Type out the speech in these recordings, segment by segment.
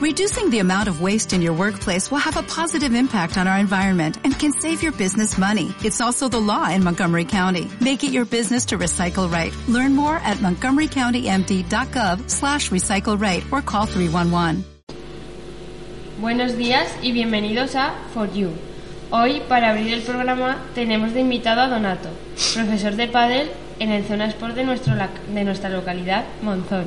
Reducing the amount of waste in your workplace will have a positive impact on our environment and can save your business money. It's also the law in Montgomery County. Make it your business to recycle right. Learn more at montgomerycountymd.gov slash recycle right or call 311. Buenos días y bienvenidos a For You. Hoy, para abrir el programa, tenemos de invitado a Donato, profesor de pádel en el Zona Sport de, nuestro, de nuestra localidad, Monzón.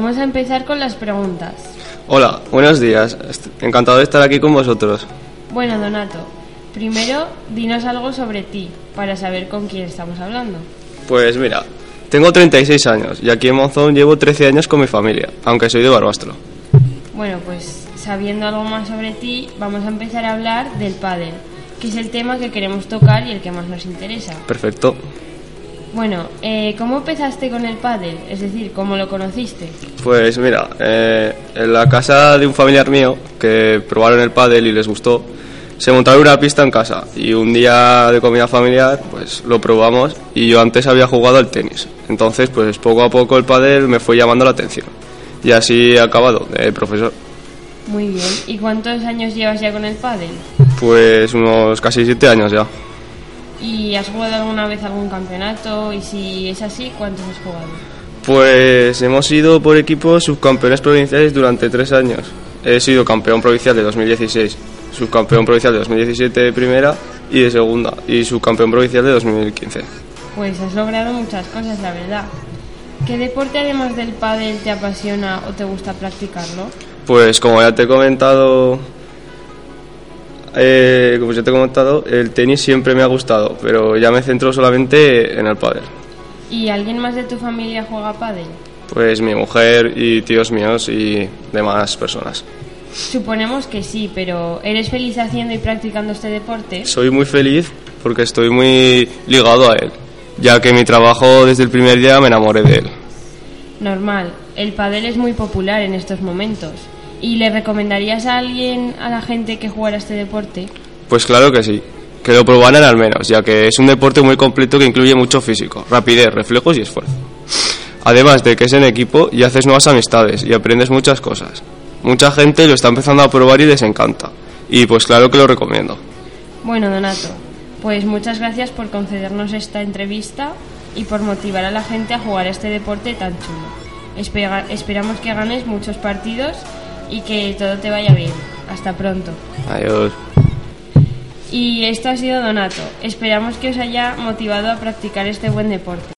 Vamos a empezar con las preguntas. Hola, buenos días. Encantado de estar aquí con vosotros. Bueno, Donato, primero dinos algo sobre ti, para saber con quién estamos hablando. Pues mira, tengo 36 años y aquí en Monzón llevo 13 años con mi familia, aunque soy de Barbastro. Bueno, pues sabiendo algo más sobre ti, vamos a empezar a hablar del pádel, que es el tema que queremos tocar y el que más nos interesa. Perfecto. Bueno, eh, ¿cómo empezaste con el pádel? Es decir, ¿cómo lo conociste? Pues mira, eh, en la casa de un familiar mío que probaron el pádel y les gustó, se montaron una pista en casa y un día de comida familiar pues lo probamos y yo antes había jugado al tenis. Entonces pues poco a poco el pádel me fue llamando la atención y así he acabado de profesor. Muy bien. ¿Y cuántos años llevas ya con el pádel? Pues unos casi siete años ya. ¿Y has jugado alguna vez algún campeonato? Y si es así, ¿cuántos has jugado? Pues hemos sido por equipos subcampeones provinciales durante tres años. He sido campeón provincial de 2016, subcampeón provincial de 2017 de primera y de segunda, y subcampeón provincial de 2015. Pues has logrado muchas cosas, la verdad. ¿Qué deporte además del pádel te apasiona o te gusta practicarlo? Pues como ya te he comentado eh, como ya te he comentado, el tenis siempre me ha gustado, pero ya me centro solamente en el pádel. ¿Y alguien más de tu familia juega pádel? Pues mi mujer y tíos míos y demás personas. Suponemos que sí, pero ¿eres feliz haciendo y practicando este deporte? Soy muy feliz porque estoy muy ligado a él, ya que mi trabajo desde el primer día me enamoré de él. Normal, el pádel es muy popular en estos momentos. ¿Y le recomendarías a alguien, a la gente, que jugara este deporte? Pues claro que sí, que lo probaran al menos, ya que es un deporte muy completo que incluye mucho físico, rapidez, reflejos y esfuerzo. Además de que es en equipo y haces nuevas amistades y aprendes muchas cosas. Mucha gente lo está empezando a probar y les encanta. Y pues claro que lo recomiendo. Bueno, Donato, pues muchas gracias por concedernos esta entrevista y por motivar a la gente a jugar este deporte tan chulo. esperamos que ganes muchos partidos y que todo te vaya bien. Hasta pronto. Adiós. Y esto ha sido Donato. Esperamos que os haya motivado a practicar este buen deporte.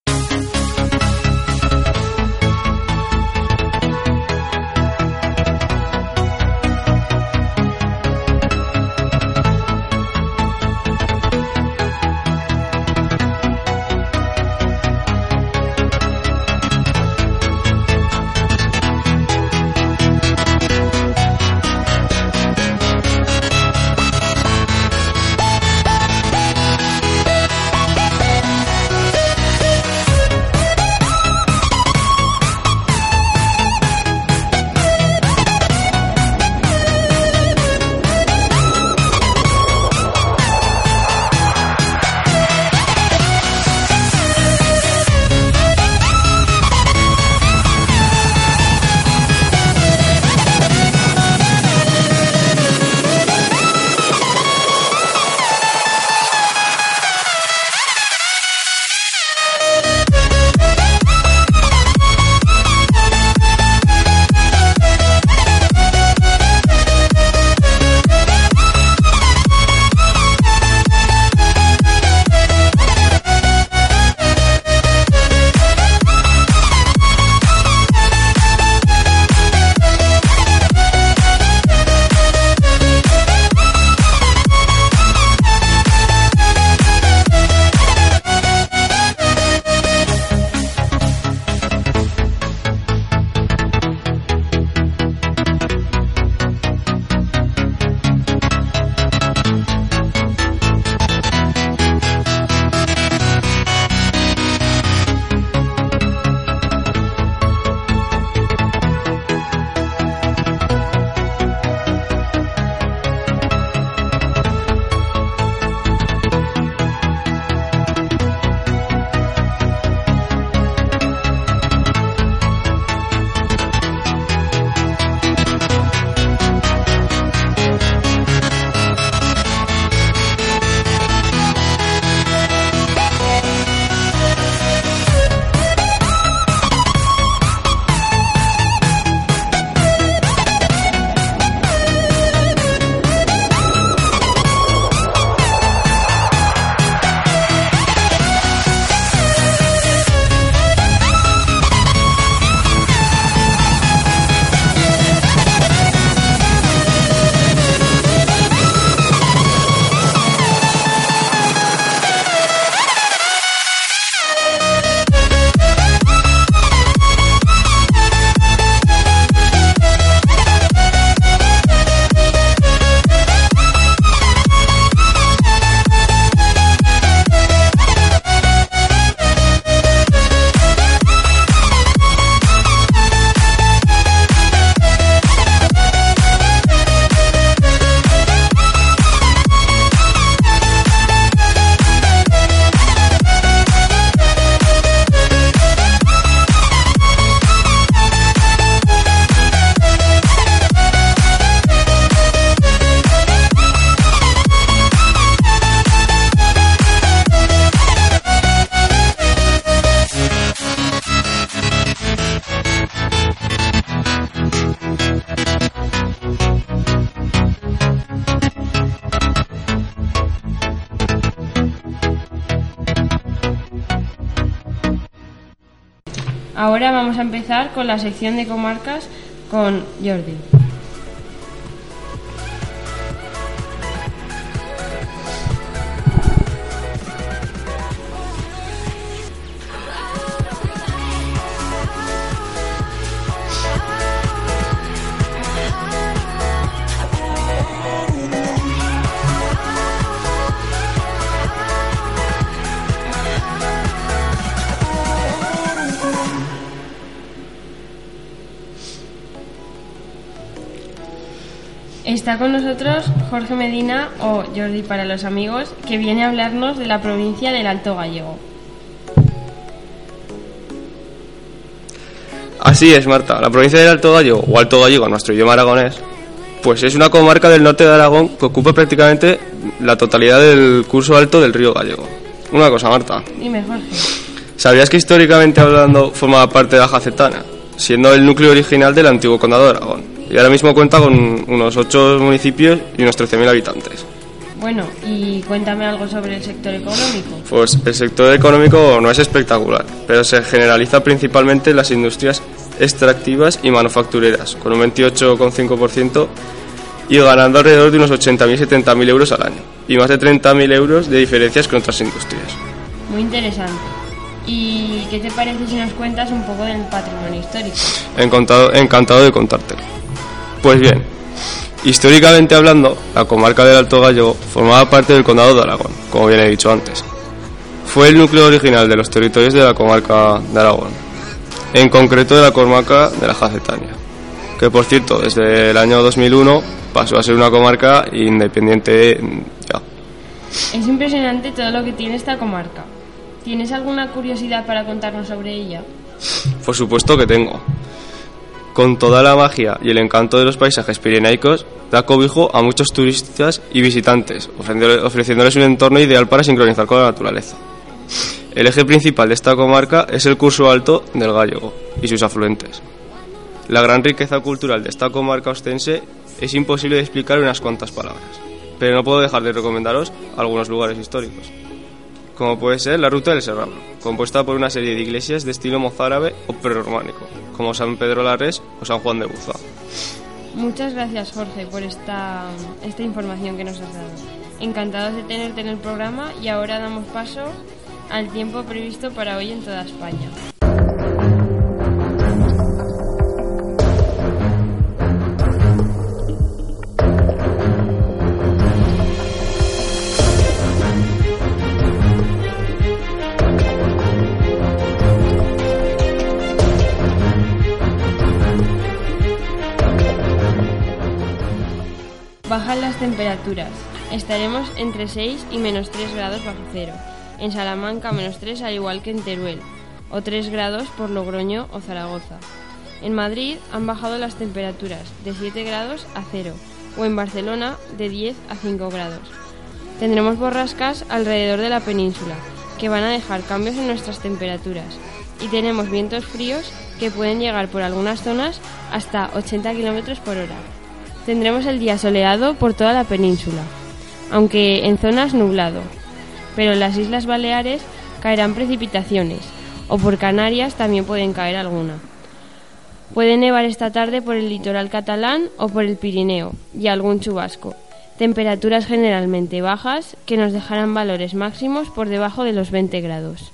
Ahora vamos a empezar con la sección de comarcas con Jordi. Está con nosotros Jorge Medina o Jordi para los amigos, que viene a hablarnos de la provincia del Alto Gallego. Así es, Marta. La provincia del Alto Gallego, o Alto Gallego, nuestro idioma aragonés, pues es una comarca del norte de Aragón que ocupa prácticamente la totalidad del curso alto del río Gallego. Una cosa, Marta. Dime, Jorge. ¿Sabías que históricamente hablando formaba parte de la Jacetana, siendo el núcleo original del antiguo condado de Aragón? Y ahora mismo cuenta con unos 8 municipios y unos 13.000 habitantes. Bueno, y cuéntame algo sobre el sector económico. Pues el sector económico no es espectacular, pero se generaliza principalmente en las industrias extractivas y manufactureras, con un 28,5% y ganando alrededor de unos 80.000 70.000 euros al año, y más de 30.000 euros de diferencias con otras industrias. Muy interesante. ¿Y qué te parece si nos cuentas un poco del patrimonio histórico? Encantado, encantado de contártelo. Pues bien, históricamente hablando, la comarca del Alto Gallego formaba parte del condado de Aragón, como bien he dicho antes. Fue el núcleo original de los territorios de la comarca de Aragón, en concreto de la comarca de la Jacetania, que por cierto, desde el año 2001 pasó a ser una comarca independiente ya. Es impresionante todo lo que tiene esta comarca. ¿Tienes alguna curiosidad para contarnos sobre ella? Por supuesto que tengo con toda la magia y el encanto de los paisajes pirenaicos, da cobijo a muchos turistas y visitantes, ofreciéndoles un entorno ideal para sincronizar con la naturaleza. El eje principal de esta comarca es el curso alto del Gallego y sus afluentes. La gran riqueza cultural de esta comarca ostense es imposible de explicar en unas cuantas palabras, pero no puedo dejar de recomendaros algunos lugares históricos como puede ser la Ruta del Serrano, compuesta por una serie de iglesias de estilo mozárabe o prerrománico, como San Pedro Larres o San Juan de Buza. Muchas gracias, Jorge, por esta, esta información que nos has dado. Encantados de tenerte en el programa y ahora damos paso al tiempo previsto para hoy en toda España. Bajan las temperaturas. Estaremos entre 6 y menos 3 grados bajo cero. En Salamanca menos 3 al igual que en Teruel. O 3 grados por Logroño o Zaragoza. En Madrid han bajado las temperaturas de 7 grados a 0. O en Barcelona de 10 a 5 grados. Tendremos borrascas alrededor de la península, que van a dejar cambios en nuestras temperaturas. Y tenemos vientos fríos que pueden llegar por algunas zonas hasta 80 km por hora. Tendremos el día soleado por toda la península, aunque en zonas nublado. Pero en las Islas Baleares caerán precipitaciones, o por Canarias también pueden caer alguna. Puede nevar esta tarde por el litoral catalán o por el Pirineo, y algún chubasco. Temperaturas generalmente bajas que nos dejarán valores máximos por debajo de los 20 grados.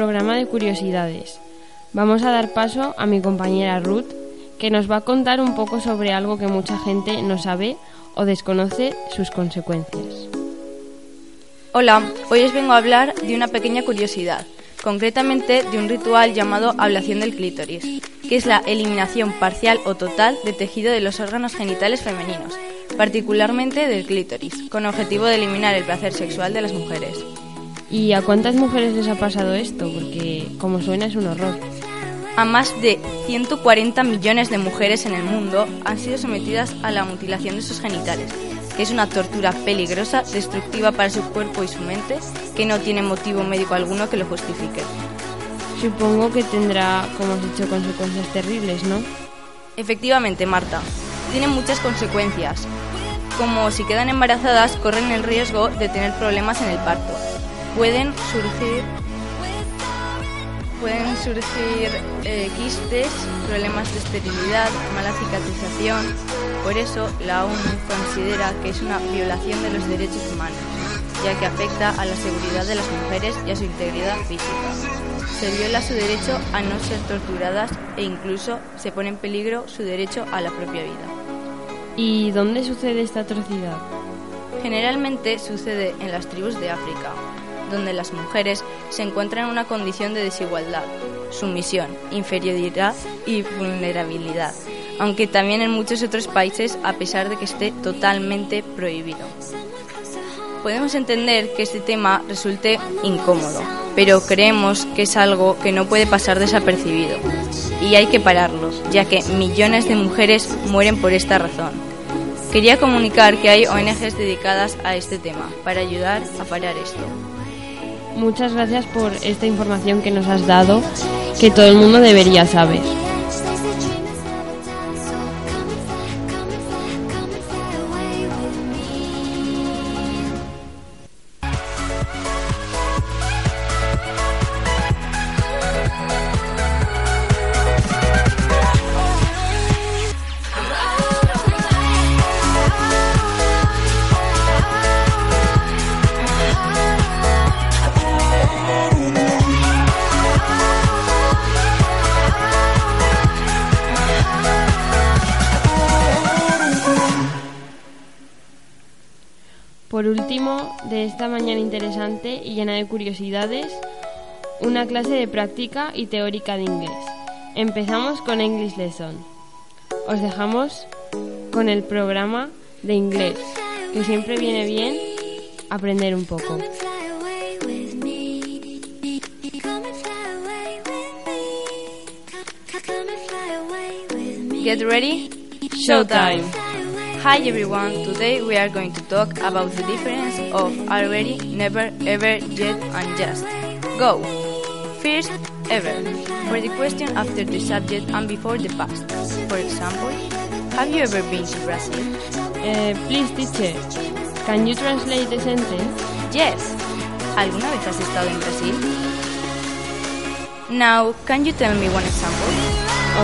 Programa de curiosidades. Vamos a dar paso a mi compañera Ruth, que nos va a contar un poco sobre algo que mucha gente no sabe o desconoce sus consecuencias. Hola, hoy os vengo a hablar de una pequeña curiosidad, concretamente de un ritual llamado ablación del clítoris, que es la eliminación parcial o total de tejido de los órganos genitales femeninos, particularmente del clítoris, con objetivo de eliminar el placer sexual de las mujeres. ¿Y a cuántas mujeres les ha pasado esto? Porque como suena es un horror. A más de 140 millones de mujeres en el mundo han sido sometidas a la mutilación de sus genitales, que es una tortura peligrosa, destructiva para su cuerpo y su mente, que no tiene motivo médico alguno que lo justifique. Supongo que tendrá, como has dicho, consecuencias terribles, ¿no? Efectivamente, Marta. Tiene muchas consecuencias. Como si quedan embarazadas, corren el riesgo de tener problemas en el parto. Pueden surgir pueden surgir eh, quistes, problemas de esterilidad, mala cicatrización. Por eso la ONU considera que es una violación de los derechos humanos, ya que afecta a la seguridad de las mujeres y a su integridad física. Se viola su derecho a no ser torturadas e incluso se pone en peligro su derecho a la propia vida. ¿Y dónde sucede esta atrocidad? Generalmente sucede en las tribus de África, donde las mujeres se encuentran en una condición de desigualdad, sumisión, inferioridad y vulnerabilidad, aunque también en muchos otros países a pesar de que esté totalmente prohibido. Podemos entender que este tema resulte incómodo, pero creemos que es algo que no puede pasar desapercibido y hay que pararlo, ya que millones de mujeres mueren por esta razón. Quería comunicar que hay ONGs dedicadas a este tema para ayudar a parar esto. Muchas gracias por esta información que nos has dado, que todo el mundo debería saber. De esta mañana interesante y llena de curiosidades, una clase de práctica y teórica de inglés. Empezamos con English Lesson. Os dejamos con el programa de inglés, que siempre viene bien aprender un poco. Get ready? Showtime! Hi everyone, today we are going to talk about the difference of already, never, ever, yet and just. Go! First, ever. For the question after the subject and before the past. For example, have you ever been to Brazil? Eh, please, teacher, can you translate the sentence? Yes. ¿Alguna vez has estado en Brasil? Now, can you tell me one example?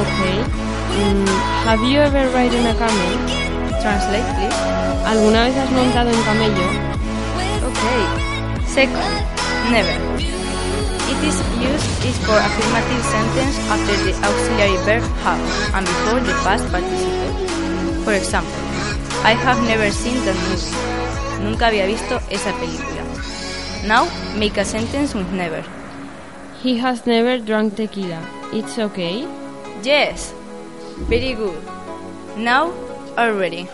Okay. Mm, have you ever ridden a camel? Translate, please. ¿Alguna vez has montado en camello? Okay. Second, never. It is used is for affirmative sentence after the auxiliary verb have and before the past participle. For example, I have never seen that movie. Nunca había visto esa película. Now, make a sentence with never. He has never drunk tequila. It's okay? Yes. Very good. Now, already.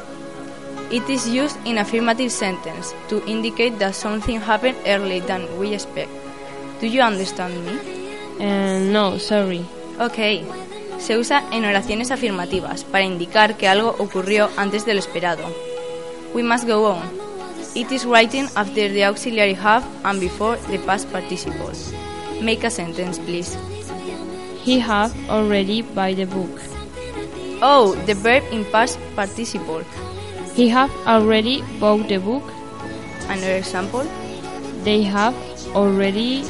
It is used in affirmative sentence to indicate that something happened earlier than we expect. Do you understand me? Eh, no, sorry. Ok. Se usa en oraciones afirmativas para indicar que algo ocurrió antes de lo esperado. We must go on. It is written after the auxiliary have and before the past participle. Make a sentence, please. He have already buy the book. Oh, the verb in past participle. He have already bought the book. Another example. They have already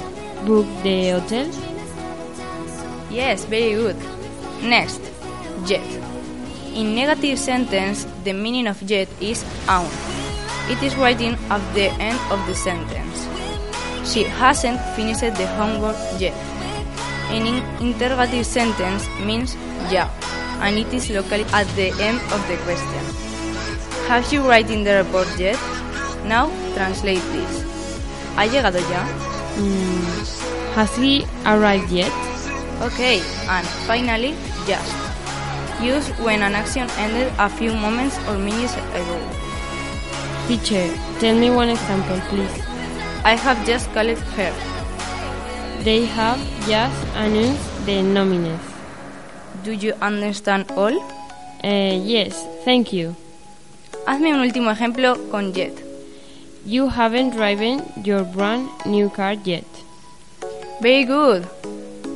booked the hotel. Yes, very good. Next, yet. In negative sentence, the meaning of yet is aún. It is writing at the end of the sentence. She hasn't finished the homework yet. In in- interrogative sentence means ya, and it is located at the end of the question. Have you written the report yet? Now translate this. ¿Ha llegado ya? Mm, has he arrived yet? Okay, and finally, just. used when an action ended a few moments or minutes ago. Teacher, tell me one example, please. I have just called her. They have just announced the nominees. Do you understand all? Uh, yes, thank you. Hazme un último ejemplo con yet. You haven't driven your brand new car yet. Very good.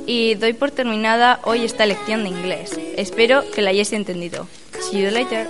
Y doy por terminada hoy esta lección de inglés. Espero que la hayáis entendido. See you later.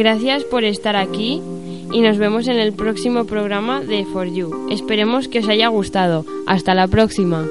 Gracias por estar aquí y nos vemos en el próximo programa de For You. Esperemos que os haya gustado. Hasta la próxima.